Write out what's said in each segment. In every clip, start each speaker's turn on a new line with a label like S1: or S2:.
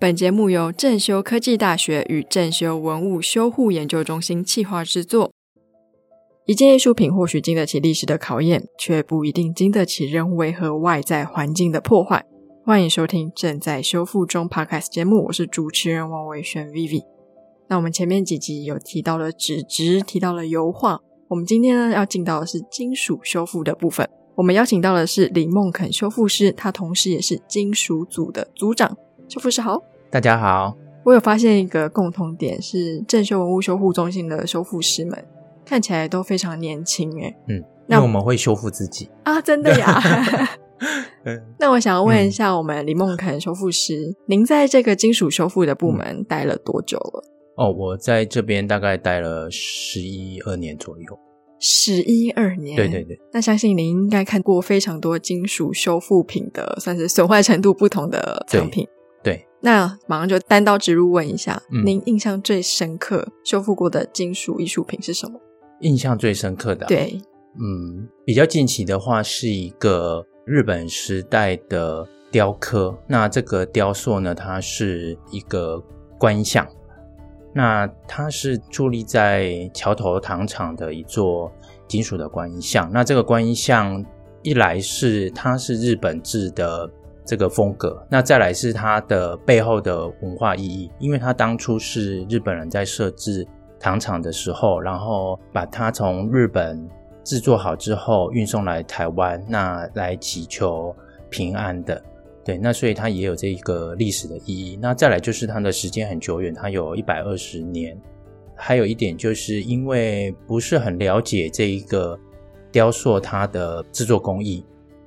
S1: 本节目由正修科技大学与正修文物修护研究中心企划制作。一件艺术品或许经得起历史的考验，却不一定经得起人为和外在环境的破坏。欢迎收听正在修复中 Podcast 节目，我是主持人王维轩 Vivi。那我们前面几集有提到了纸质，提到了油画，我们今天呢要进到的是金属修复的部分。我们邀请到的是李梦肯修复师，他同时也是金属组的组长。修复师好，
S2: 大家好。
S1: 我有发现一个共同点，是正修文物修复中心的修复师们看起来都非常年轻诶。
S2: 嗯，那我们会修复自己
S1: 啊，真的呀。那我想要问一下，我们李梦肯修复师，您在这个金属修复的部门待了多久了？
S2: 哦，我在这边大概待了十一二年左右。
S1: 十一二年，
S2: 对对对。
S1: 那相信您应该看过非常多金属修复品的，算是损坏程度不同的产品。
S2: 对。
S1: 那马上就单刀直入问一下，您印象最深刻修复过的金属艺术品是什么？
S2: 印象最深刻的，
S1: 对，
S2: 嗯，比较近期的话是一个日本时代的雕刻。那这个雕塑呢，它是一个观像。那它是矗立在桥头糖厂的一座金属的观音像。那这个观音像，一来是它是日本制的这个风格，那再来是它的背后的文化意义，因为它当初是日本人在设置糖厂的时候，然后把它从日本制作好之后运送来台湾，那来祈求平安的。对，那所以它也有这一个历史的意义。那再来就是它的时间很久远，它有一百二十年。还有一点就是因为不是很了解这一个雕塑它的制作工艺，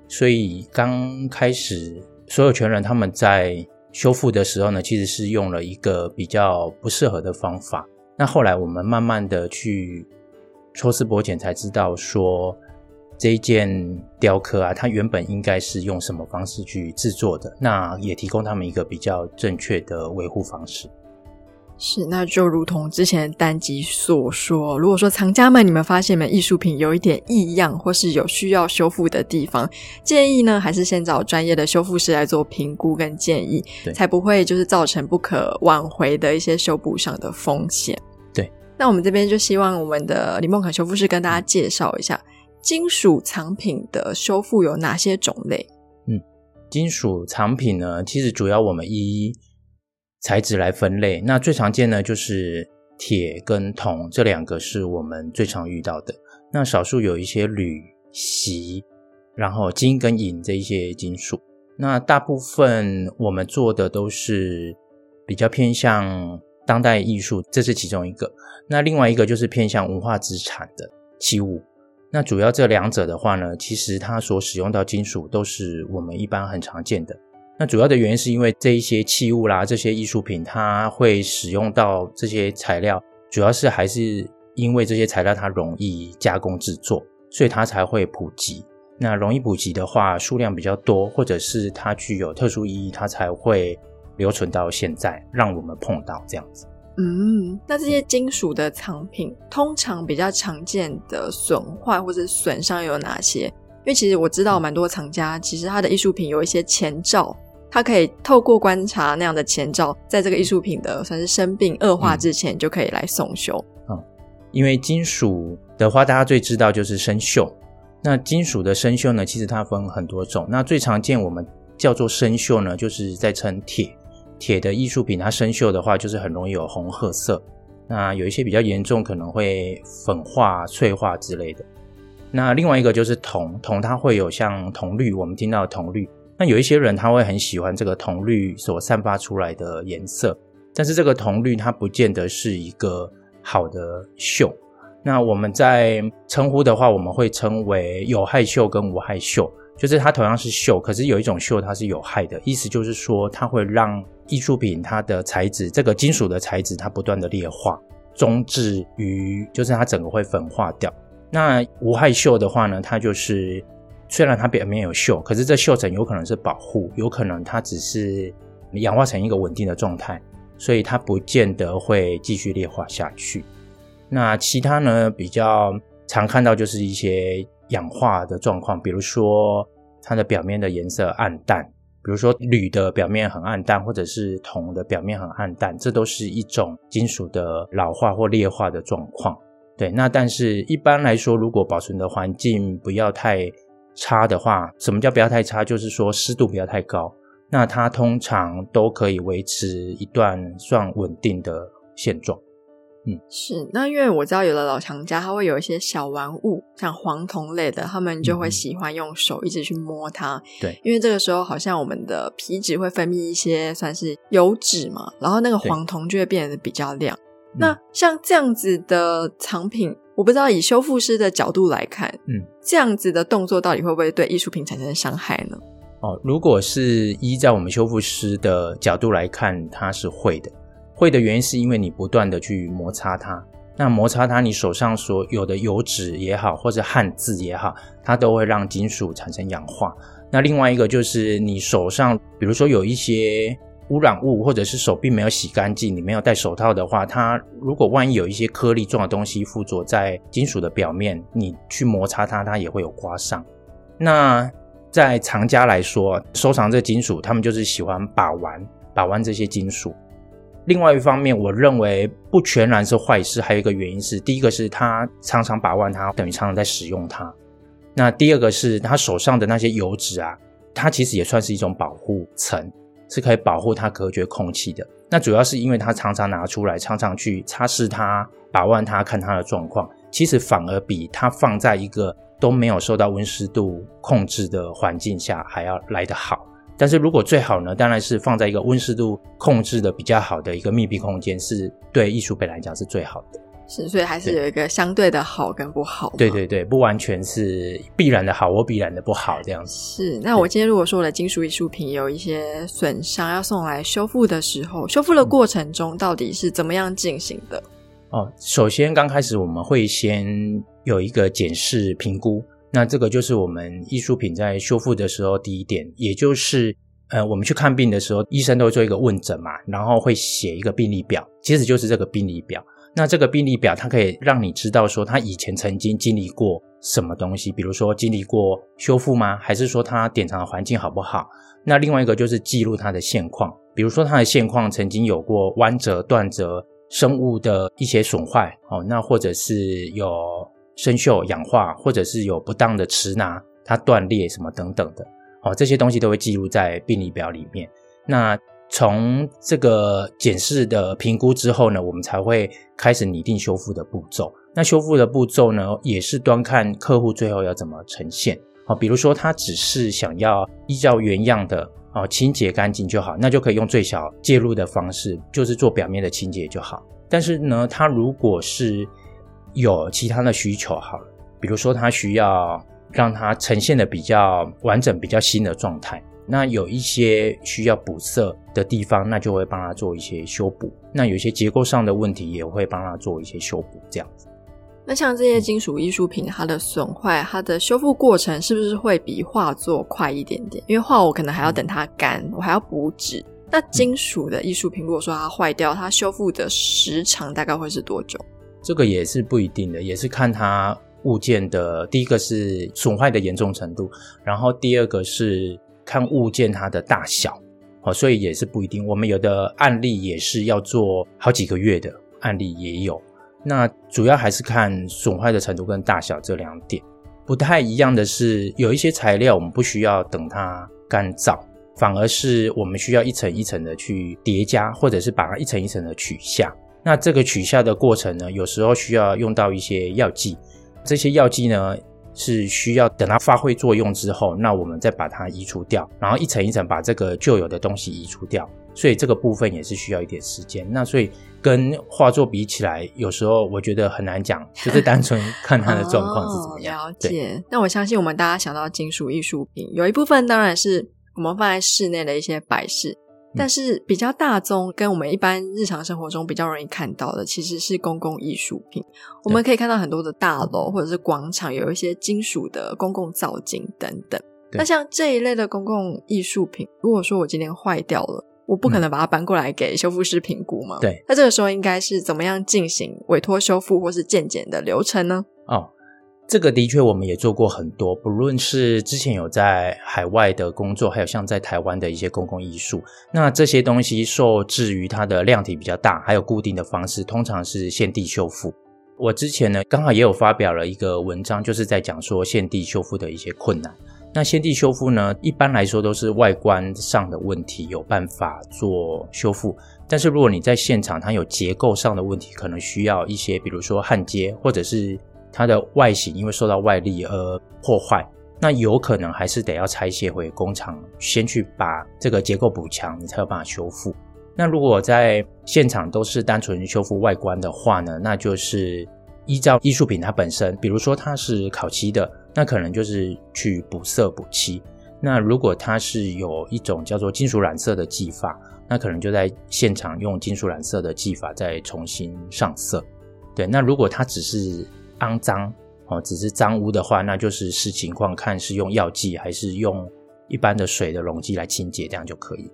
S2: 所以刚开始所有权人他们在修复的时候呢，其实是用了一个比较不适合的方法。那后来我们慢慢的去抽丝剥茧，才知道说。这一件雕刻啊，它原本应该是用什么方式去制作的？那也提供他们一个比较正确的维护方式。
S1: 是，那就如同之前单集所说，如果说藏家们你们发现你们艺术品有一点异样，或是有需要修复的地方，建议呢还是先找专业的修复师来做评估跟建议，才不会就是造成不可挽回的一些修补上的风险。
S2: 对，
S1: 那我们这边就希望我们的李梦可修复师跟大家介绍一下。金属藏品的修复有哪些种类？
S2: 嗯，金属藏品呢，其实主要我们依材质来分类。那最常见呢，就是铁跟铜这两个是我们最常遇到的。那少数有一些铝、锡，然后金跟银这一些金属。那大部分我们做的都是比较偏向当代艺术，这是其中一个。那另外一个就是偏向文化资产的器物。那主要这两者的话呢，其实它所使用到金属都是我们一般很常见的。那主要的原因是因为这一些器物啦，这些艺术品它会使用到这些材料，主要是还是因为这些材料它容易加工制作，所以它才会普及。那容易普及的话，数量比较多，或者是它具有特殊意义，它才会留存到现在，让我们碰到这样子。
S1: 嗯，那这些金属的藏品通常比较常见的损坏或者损伤有哪些？因为其实我知道蛮多藏家，其实他的艺术品有一些前兆，他可以透过观察那样的前兆，在这个艺术品的算是生病恶化之前，就可以来送修。
S2: 嗯，因为金属的话，大家最知道就是生锈。那金属的生锈呢，其实它分很多种。那最常见我们叫做生锈呢，就是在称铁。铁的艺术品，它生锈的话，就是很容易有红褐色。那有一些比较严重，可能会粉化、脆化之类的。那另外一个就是铜，铜它会有像铜绿，我们听到的铜绿。那有一些人他会很喜欢这个铜绿所散发出来的颜色，但是这个铜绿它不见得是一个好的锈。那我们在称呼的话，我们会称为有害锈跟无害锈。就是它同样是锈，可是有一种锈它是有害的，意思就是说它会让艺术品它的材质，这个金属的材质它不断的裂化，终至于就是它整个会粉化掉。那无害锈的话呢，它就是虽然它表面有锈，可是这锈层有可能是保护，有可能它只是氧化成一个稳定的状态，所以它不见得会继续裂化下去。那其他呢比较常看到就是一些。氧化的状况，比如说它的表面的颜色暗淡，比如说铝的表面很暗淡，或者是铜的表面很暗淡，这都是一种金属的老化或劣化的状况。对，那但是一般来说，如果保存的环境不要太差的话，什么叫不要太差？就是说湿度不要太高，那它通常都可以维持一段算稳定的现状。
S1: 嗯，是。那因为我知道有的老墙家，他会有一些小玩物，像黄铜类的，他们就会喜欢用手一直去摸它。
S2: 对，
S1: 因为这个时候好像我们的皮脂会分泌一些算是油脂嘛，然后那个黄铜就会变得比较亮。那像这样子的藏品，我不知道以修复师的角度来看，嗯，这样子的动作到底会不会对艺术品产生伤害呢？
S2: 哦，如果是依照我们修复师的角度来看，它是会的。会的原因是因为你不断的去摩擦它，那摩擦它，你手上所有的油脂也好，或者汗渍也好，它都会让金属产生氧化。那另外一个就是你手上，比如说有一些污染物，或者是手并没有洗干净，你没有戴手套的话，它如果万一有一些颗粒状的东西附着在金属的表面，你去摩擦它，它也会有刮伤。那在藏家来说，收藏这金属，他们就是喜欢把玩把玩这些金属。另外一方面，我认为不全然是坏事，还有一个原因是，第一个是他常常把玩它，等于常常在使用它。那第二个是他手上的那些油脂啊，它其实也算是一种保护层，是可以保护它隔绝空气的。那主要是因为它常常拿出来，常常去擦拭它、把玩它，看它的状况，其实反而比它放在一个都没有受到温湿度控制的环境下还要来得好。但是如果最好呢，当然是放在一个温湿度控制的比较好的一个密闭空间，是对艺术品来讲是最好的。
S1: 是，所以还是有一个相对的好跟不好。
S2: 对对对，不完全是必然的好或必然的不好这样子。
S1: 是，那我今天如果说我的金属艺术品有一些损伤，要送来修复的时候，修复的过程中到底是怎么样进行的？
S2: 哦，首先刚开始我们会先有一个检视评估。那这个就是我们艺术品在修复的时候第一点，也就是呃，我们去看病的时候，医生都会做一个问诊嘛，然后会写一个病历表，其实就是这个病历表。那这个病历表它可以让你知道说他以前曾经经历过什么东西，比如说经历过修复吗？还是说他典藏的环境好不好？那另外一个就是记录它的现况，比如说它的现况曾经有过弯折、断折、生物的一些损坏哦，那或者是有。生锈、氧化，或者是有不当的持拿，它断裂什么等等的，哦，这些东西都会记录在病历表里面。那从这个检视的评估之后呢，我们才会开始拟定修复的步骤。那修复的步骤呢，也是端看客户最后要怎么呈现。哦，比如说他只是想要依照原样的哦清洁干净就好，那就可以用最小介入的方式，就是做表面的清洁就好。但是呢，他如果是有其他的需求好了，比如说他需要让它呈现的比较完整、比较新的状态，那有一些需要补色的地方，那就会帮他做一些修补。那有些结构上的问题，也会帮他做一些修补。这样子。
S1: 那像这些金属艺术品，它的损坏，它的修复过程是不是会比画作快一点点？因为画我可能还要等它干，我还要补纸。那金属的艺术品，如果说它坏掉，它修复的时长大概会是多久？
S2: 这个也是不一定的，也是看它物件的第一个是损坏的严重程度，然后第二个是看物件它的大小，哦，所以也是不一定。我们有的案例也是要做好几个月的案例也有，那主要还是看损坏的程度跟大小这两点。不太一样的是，有一些材料我们不需要等它干燥，反而是我们需要一层一层的去叠加，或者是把它一层一层的取下。那这个取下的过程呢，有时候需要用到一些药剂，这些药剂呢是需要等它发挥作用之后，那我们再把它移除掉，然后一层一层把这个旧有的东西移除掉，所以这个部分也是需要一点时间。那所以跟画作比起来，有时候我觉得很难讲，就是单纯 看它的状况是怎么样。
S1: 了解。那我相信我们大家想到金属艺术品，有一部分当然是我们放在室内的一些摆饰。但是比较大宗，跟我们一般日常生活中比较容易看到的，其实是公共艺术品。我们可以看到很多的大楼或者是广场，有一些金属的公共造景等等。那像这一类的公共艺术品，如果说我今天坏掉了，我不可能把它搬过来给修复师评估吗？
S2: 对。
S1: 那这个时候应该是怎么样进行委托修复或是鉴检的流程呢？
S2: 哦。这个的确我们也做过很多，不论是之前有在海外的工作，还有像在台湾的一些公共艺术，那这些东西受制于它的量体比较大，还有固定的方式，通常是现地修复。我之前呢，刚好也有发表了一个文章，就是在讲说现地修复的一些困难。那现地修复呢，一般来说都是外观上的问题有办法做修复，但是如果你在现场，它有结构上的问题，可能需要一些，比如说焊接，或者是它的外形因为受到外力而破坏，那有可能还是得要拆卸回工厂，先去把这个结构补强，你才有办法修复。那如果在现场都是单纯修复外观的话呢，那就是依照艺术品它本身，比如说它是烤漆的，那可能就是去补色补漆。那如果它是有一种叫做金属染色的技法，那可能就在现场用金属染色的技法再重新上色。对，那如果它只是肮脏哦，只是脏污的话，那就是视情况看是用药剂还是用一般的水的溶剂来清洁，这样就可以。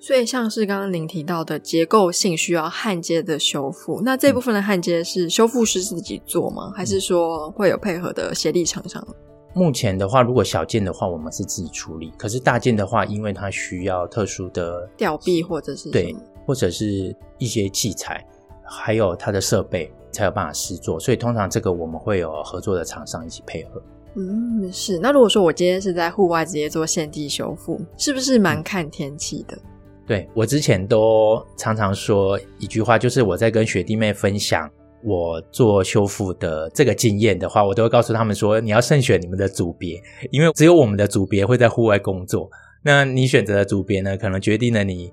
S1: 所以，像是刚刚您提到的结构性需要焊接的修复，那这部分的焊接是修复师自己做吗？还是说会有配合的协力厂商？
S2: 目前的话，如果小件的话，我们是自己处理；可是大件的话，因为它需要特殊的
S1: 吊臂或者是
S2: 对，或者是一些器材，还有它的设备，才有办法试做。所以，通常这个我们会有合作的厂商一起配合。
S1: 嗯，是。那如果说我今天是在户外直接做现地修复，是不是蛮看天气的？
S2: 对我之前都常常说一句话，就是我在跟学弟妹分享我做修复的这个经验的话，我都会告诉他们说，你要慎选你们的组别，因为只有我们的组别会在户外工作。那你选择的组别呢，可能决定了你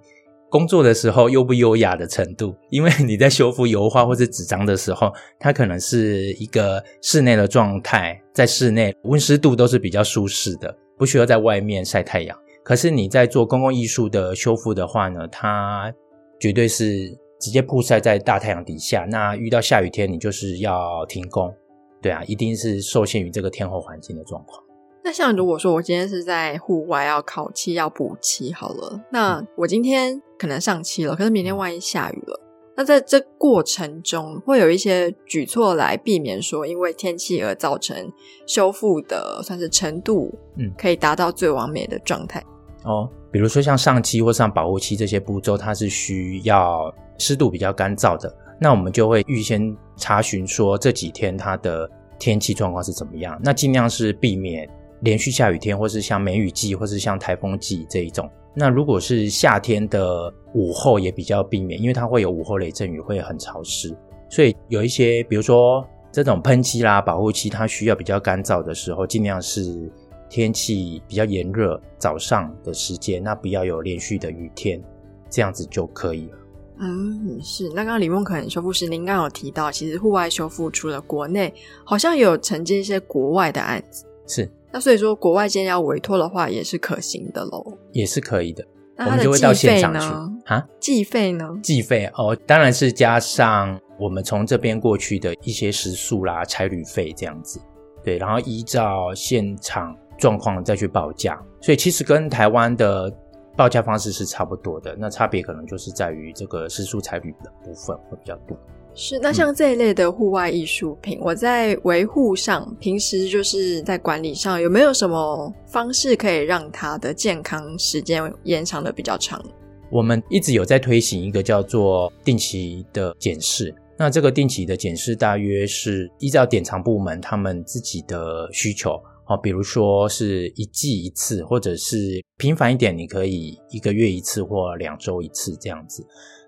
S2: 工作的时候优不优雅的程度。因为你在修复油画或者纸张的时候，它可能是一个室内的状态，在室内温湿度都是比较舒适的，不需要在外面晒太阳。可是你在做公共艺术的修复的话呢，它绝对是直接曝晒在大太阳底下。那遇到下雨天，你就是要停工，对啊，一定是受限于这个天候环境的状况。
S1: 那像如果说我今天是在户外要烤漆要补漆好了，那我今天可能上漆了，可是明天万一下雨了，那在这过程中会有一些举措来避免说因为天气而造成修复的算是程度，嗯，可以达到最完美的状态。
S2: 哦，比如说像上漆或上保护漆这些步骤，它是需要湿度比较干燥的，那我们就会预先查询说这几天它的天气状况是怎么样，那尽量是避免连续下雨天，或是像梅雨季，或是像台风季这一种。那如果是夏天的午后，也比较避免，因为它会有午后雷阵雨，会很潮湿，所以有一些，比如说这种喷漆啦、保护漆，它需要比较干燥的时候，尽量是。天气比较炎热，早上的时间，那不要有连续的雨天，这样子就可以了。
S1: 嗯，是。那刚刚李梦可能修复师，您刚刚有提到，其实户外修复除了国内，好像有承接一些国外的案子。
S2: 是。
S1: 那所以说，国外间要委托的话，也是可行的喽。
S2: 也是可以的。
S1: 那他的计费呢？
S2: 啊，
S1: 计费呢？
S2: 计费哦，当然是加上我们从这边过去的一些食宿啦、差旅费这样子。对，然后依照现场。状况再去报价，所以其实跟台湾的报价方式是差不多的。那差别可能就是在于这个食宿差旅的部分会比较多。
S1: 是，那像这一类的户外艺术品，我在维护上，平时就是在管理上，有没有什么方式可以让它的健康时间延长的比较长？
S2: 我们一直有在推行一个叫做定期的检视。那这个定期的检视，大约是依照典藏部门他们自己的需求。哦，比如说是一季一次，或者是频繁一点，你可以一个月一次或两周一次这样子。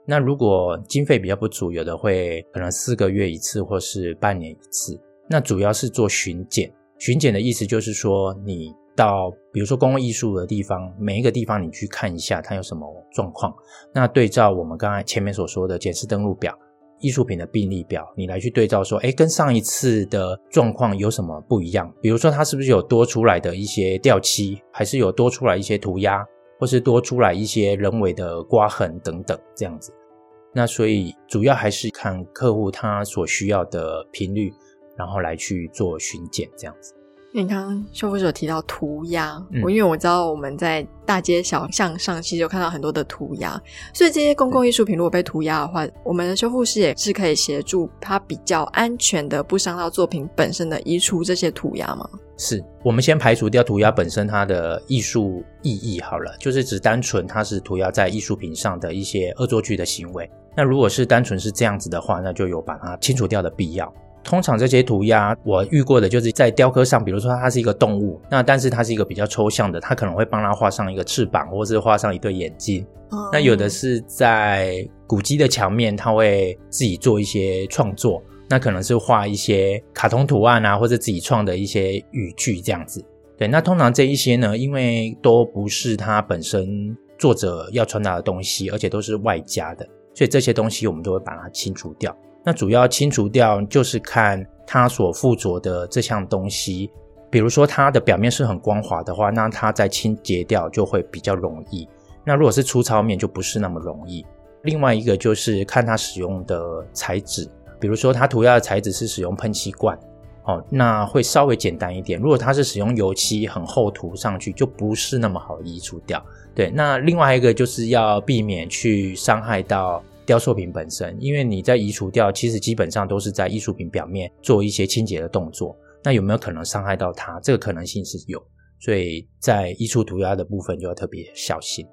S2: 那如果经费比较不足，有的会可能四个月一次，或是半年一次。那主要是做巡检，巡检的意思就是说，你到比如说公共艺术的地方，每一个地方你去看一下，它有什么状况。那对照我们刚才前面所说的检视登录表。艺术品的病例表，你来去对照说，哎，跟上一次的状况有什么不一样？比如说，它是不是有多出来的一些掉漆，还是有多出来一些涂鸦，或是多出来一些人为的刮痕等等这样子？那所以主要还是看客户他所需要的频率，然后来去做巡检这样子。
S1: 你刚刚修复者提到涂鸦，
S2: 嗯
S1: 我因为我知道我们在大街小巷上其实有看到很多的涂鸦，所以这些公共艺术品如果被涂鸦的话，我们的修复师也是可以协助它比较安全的，不伤到作品本身的移除这些涂鸦吗？
S2: 是我们先排除掉涂鸦本身它的艺术意义好了，就是只单纯它是涂鸦在艺术品上的一些恶作剧的行为。那如果是单纯是这样子的话，那就有把它清除掉的必要。通常这些涂鸦我遇过的就是在雕刻上，比如说它是一个动物，那但是它是一个比较抽象的，它可能会帮它画上一个翅膀，或是画上一对眼睛。那有的是在古迹的墙面，它会自己做一些创作，那可能是画一些卡通图案啊，或者自己创的一些语句这样子。对，那通常这一些呢，因为都不是它本身作者要传达的东西，而且都是外加的，所以这些东西我们都会把它清除掉。那主要清除掉就是看它所附着的这项东西，比如说它的表面是很光滑的话，那它在清洁掉就会比较容易。那如果是粗糙面，就不是那么容易。另外一个就是看它使用的材质，比如说它涂鸦的材质是使用喷漆罐，哦，那会稍微简单一点。如果它是使用油漆很厚涂上去，就不是那么好移除掉。对，那另外一个就是要避免去伤害到雕塑品本身，因为你在移除掉，其实基本上都是在艺术品表面做一些清洁的动作。那有没有可能伤害到它？这个可能性是有，所以在移除涂鸦的部分就要特别小心。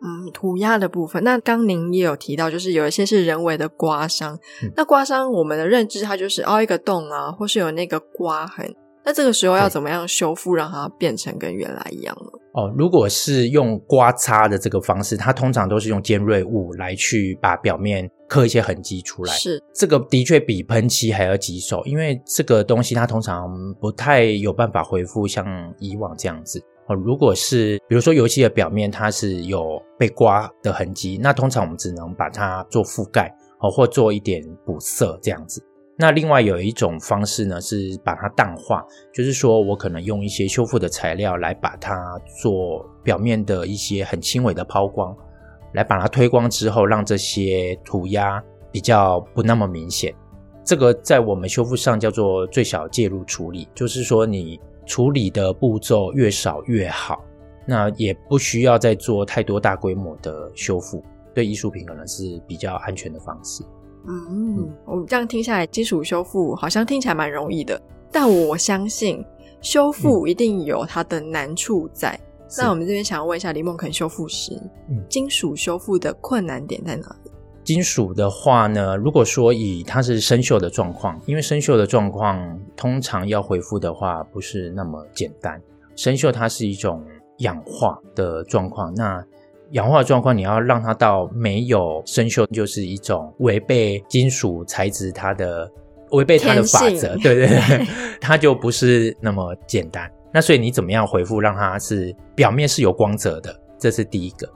S1: 嗯，涂鸦的部分，那刚您也有提到，就是有一些是人为的刮伤。
S2: 嗯
S1: 那刮伤，我们的认知它就是凹一个洞啊，或是有那个刮痕。那这个时候要怎么样修复，让它变成跟原来一样呢？
S2: 哦，如果是用刮擦的这个方式，它通常都是用尖锐物来去把表面刻一些痕迹出来。
S1: 是，
S2: 这个的确比喷漆还要棘手，因为这个东西它通常不太有办法恢复像以往这样子。哦，如果是比如说油漆的表面它是有被刮的痕迹，那通常我们只能把它做覆盖哦，或做一点补色这样子。那另外有一种方式呢，是把它淡化，就是说我可能用一些修复的材料来把它做表面的一些很轻微的抛光，来把它推光之后，让这些涂鸦比较不那么明显。这个在我们修复上叫做最小介入处理，就是说你处理的步骤越少越好，那也不需要再做太多大规模的修复，对艺术品可能是比较安全的方式。
S1: 嗯，我们这样听下来，基础修复好像听起来蛮容易的，但我相信修复一定有它的难处在。那我们这边想要问一下李梦肯修复师，
S2: 嗯
S1: 金属修复的困难点在哪里？
S2: 金属的话呢，如果说以它是生锈的状况，因为生锈的状况通常要恢复的话不是那么简单。生锈它是一种氧化的状况，那氧化的状况你要让它到没有生锈，就是一种违背金属材质它的违背它的法则，对对对，它就不是那么简单。那所以你怎么样回复让它是表面是有光泽的？这是第一个。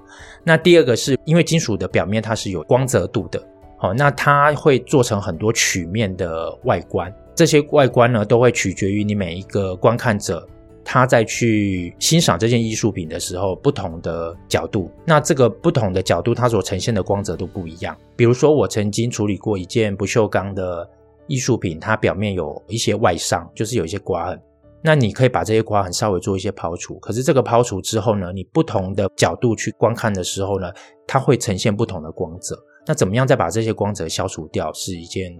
S2: 那第二个是因为金属的表面它是有光泽度的，好，那它会做成很多曲面的外观，这些外观呢都会取决于你每一个观看者他在去欣赏这件艺术品的时候不同的角度。那这个不同的角度，它所呈现的光泽都不一样。比如说，我曾经处理过一件不锈钢的艺术品，它表面有一些外伤，就是有一些刮痕。那你可以把这些刮痕稍微做一些抛除，可是这个抛除之后呢，你不同的角度去观看的时候呢，它会呈现不同的光泽。那怎么样再把这些光泽消除掉，是一件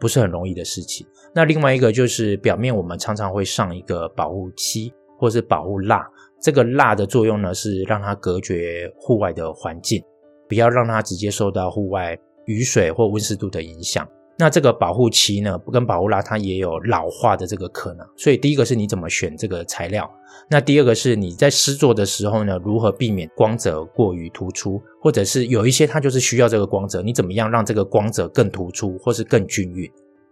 S2: 不是很容易的事情。那另外一个就是表面我们常常会上一个保护漆或是保护蜡，这个蜡的作用呢是让它隔绝户外的环境，不要让它直接受到户外雨水或温湿度的影响。那这个保护漆呢，跟保护蜡它也有老化的这个可能，所以第一个是你怎么选这个材料，那第二个是你在施作的时候呢，如何避免光泽过于突出，或者是有一些它就是需要这个光泽，你怎么样让这个光泽更突出，或是更均匀？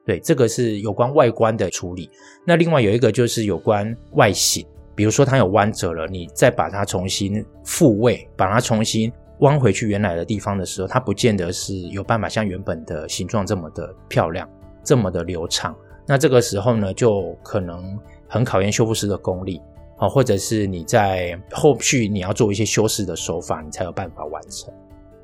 S2: 对，这个是有关外观的处理。那另外有一个就是有关外形，比如说它有弯折了，你再把它重新复位，把它重新。弯回去原来的地方的时候，它不见得是有办法像原本的形状这么的漂亮，这么的流畅。那这个时候呢，就可能很考验修复师的功力啊，或者是你在后续你要做一些修饰的手法，你才有办法完成。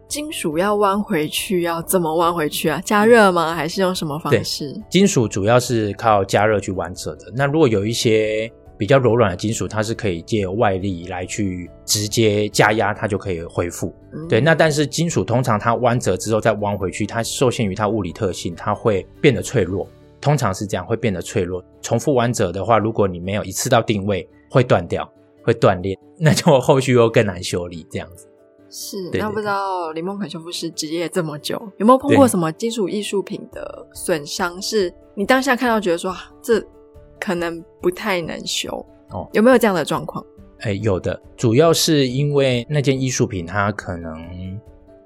S1: 金属要弯回去，要怎么弯回去啊？加热吗？还是用什么方式？
S2: 金属主要是靠加热去弯折的。那如果有一些比较柔软的金属，它是可以借由外力来去直接加压，它就可以恢复。对，那但是金属通常它弯折之后再弯回去，它受限于它物理特性，它会变得脆弱。通常是这样，会变得脆弱。重复弯折的话，如果你没有一次到定位，会断掉，会断裂，那就后续又更难修理。这样子
S1: 是。那不知道林梦肯修复师职业这么久，有没有碰过什么金属艺术品的损伤？是你当下看到觉得说这可能不太能修哦？有没有这样的状况？
S2: 哎，有的，主要是因为那件艺术品它可能。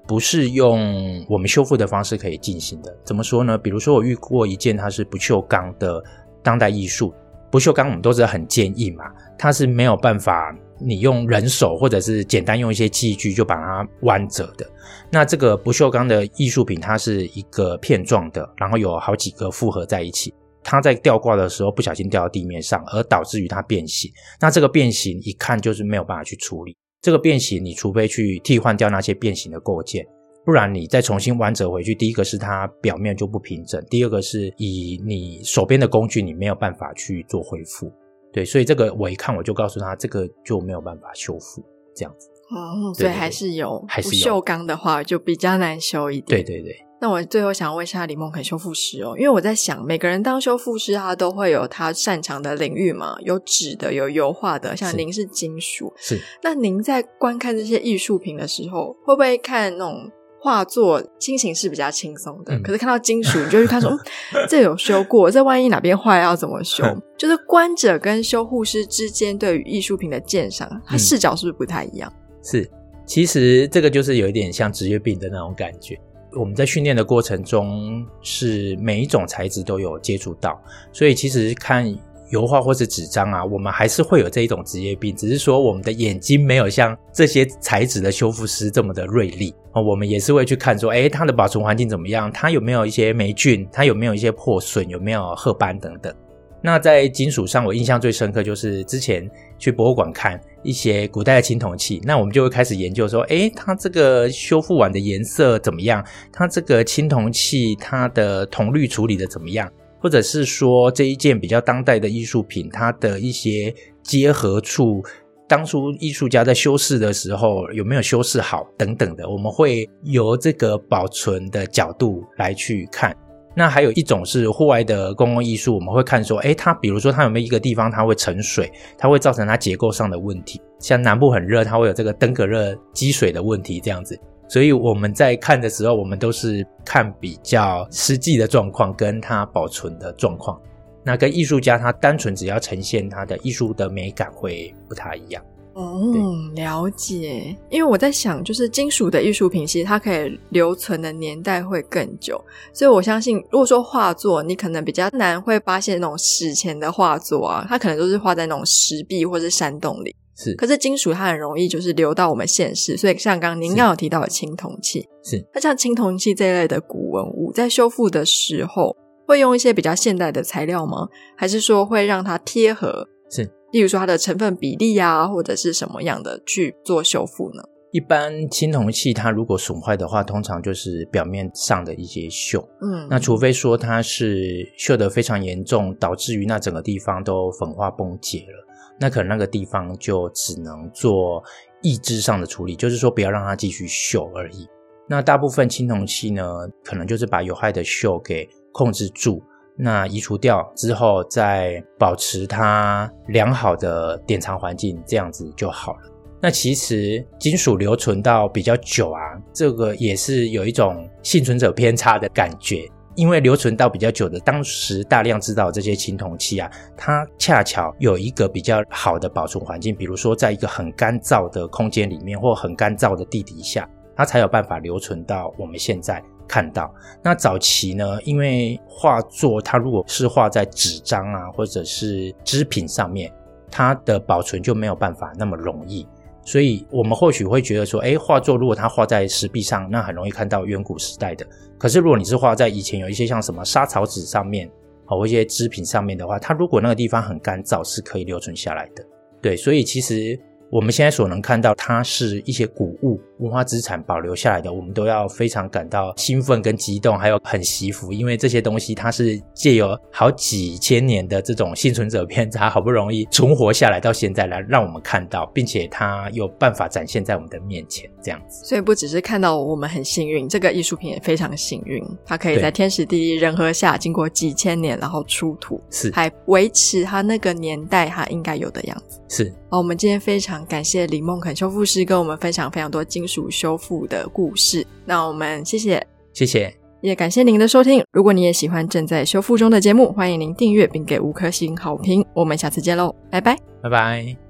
S2: 不是用我们修复的方式可以进行的。怎么说呢？比如说，我遇过一件，它是不锈钢的当代艺术。不锈钢我们都知道很坚硬嘛，它是没有办法你用人手或者是简单用一些器具就把它弯折的。那这个不锈钢的艺术品，它是一个片状的，然后有好几个复合在一起。它在吊挂的时候不小心掉到地面上，而导致于它变形。那这个变形一看就是没有办法去处理。这个变形，你除非去替换掉那些变形的构件，不然你再重新弯折回去，第一个是它表面就不平整，第二个是以你手边的工具，你没有办法去做恢复。对，所以这个我一看我就告诉他，这个就没有办法修复，这样子。
S1: 哦，所以还是有，还是不锈钢的话就比较难修一点。
S2: 对对对。
S1: 那我最后想问一下李梦肯修复师哦，因为我在想，每个人当修复师，他都会有他擅长的领域嘛，有纸的，有油画的，像您是金属，
S2: 是。
S1: 那您在观看这些艺术品的时候，会不会看那种画作，心情是比较轻松的？可是看到金属，你就去看说，这有修过，这万一哪边坏要怎么修？就是观者跟修护师之间对于艺术品的鉴赏，他视角是不是不太一样？
S2: 是，其实这个就是有一点像职业病的那种感觉。我们在训练的过程中，是每一种材质都有接触到，所以其实看油画或是纸张啊，我们还是会有这一种职业病，只是说我们的眼睛没有像这些材质的修复师这么的锐利啊。我们也是会去看说，哎，它的保存环境怎么样？它有没有一些霉菌？它有没有一些破损？有没有褐斑等等？那在金属上，我印象最深刻就是之前去博物馆看一些古代的青铜器，那我们就会开始研究说，诶，它这个修复完的颜色怎么样？它这个青铜器它的铜绿处理的怎么样？或者是说这一件比较当代的艺术品，它的一些结合处，当初艺术家在修饰的时候有没有修饰好等等的，我们会由这个保存的角度来去看。那还有一种是户外的公共艺术，我们会看说，哎，它比如说它有没有一个地方它会沉水，它会造成它结构上的问题。像南部很热，它会有这个登革热积水的问题这样子。所以我们在看的时候，我们都是看比较实际的状况跟它保存的状况。那跟艺术家他单纯只要呈现他的艺术的美感会不太一样。
S1: 嗯，了解。因为我在想，就是金属的艺术品，其实它可以留存的年代会更久，所以我相信，如果说画作，你可能比较难会发现那种史前的画作啊，它可能都是画在那种石壁或者山洞里。
S2: 是，
S1: 可是金属它很容易就是流到我们现实，所以像刚刚您刚有提到的青铜器，
S2: 是，
S1: 那像青铜器这一类的古文物，在修复的时候，会用一些比较现代的材料吗？还是说会让它贴合？
S2: 是。
S1: 例如说它的成分比例啊，或者是什么样的去做修复呢？
S2: 一般青铜器它如果损坏的话，通常就是表面上的一些锈。嗯，那除非说它是锈得非常严重，导致于那整个地方都粉化崩解了，那可能那个地方就只能做抑制上的处理，就是说不要让它继续锈而已。那大部分青铜器呢，可能就是把有害的锈给控制住。那移除掉之后，再保持它良好的典藏环境，这样子就好了。那其实金属留存到比较久啊，这个也是有一种幸存者偏差的感觉，因为留存到比较久的，当时大量制造这些青铜器啊，它恰巧有一个比较好的保存环境，比如说在一个很干燥的空间里面，或很干燥的地底下，它才有办法留存到我们现在。看到那早期呢，因为画作它如果是画在纸张啊，或者是织品上面，它的保存就没有办法那么容易。所以我们或许会觉得说，哎，画作如果它画在石壁上，那很容易看到远古时代的。可是如果你是画在以前有一些像什么沙草纸上面，或一些织品上面的话，它如果那个地方很干燥，是可以留存下来的。对，所以其实我们现在所能看到，它是一些古物。文化资产保留下来的，我们都要非常感到兴奋跟激动，还有很惜福，因为这些东西它是借由好几千年的这种幸存者偏差，好不容易存活下来到现在来让我们看到，并且它有办法展现在我们的面前，这样子。
S1: 所以不只是看到我们很幸运，这个艺术品也非常幸运，它可以在天时地利人和下，经过几千年然后出土，
S2: 是
S1: 还维持它那个年代它应该有的样子。
S2: 是，
S1: 好，我们今天非常感谢李梦肯修复师跟我们分享非常多金属修复的故事。那我们谢谢，
S2: 谢谢，
S1: 也感谢您的收听。如果你也喜欢正在修复中的节目，欢迎您订阅并给五颗星好评。我们下次见喽，拜拜。
S2: 拜拜。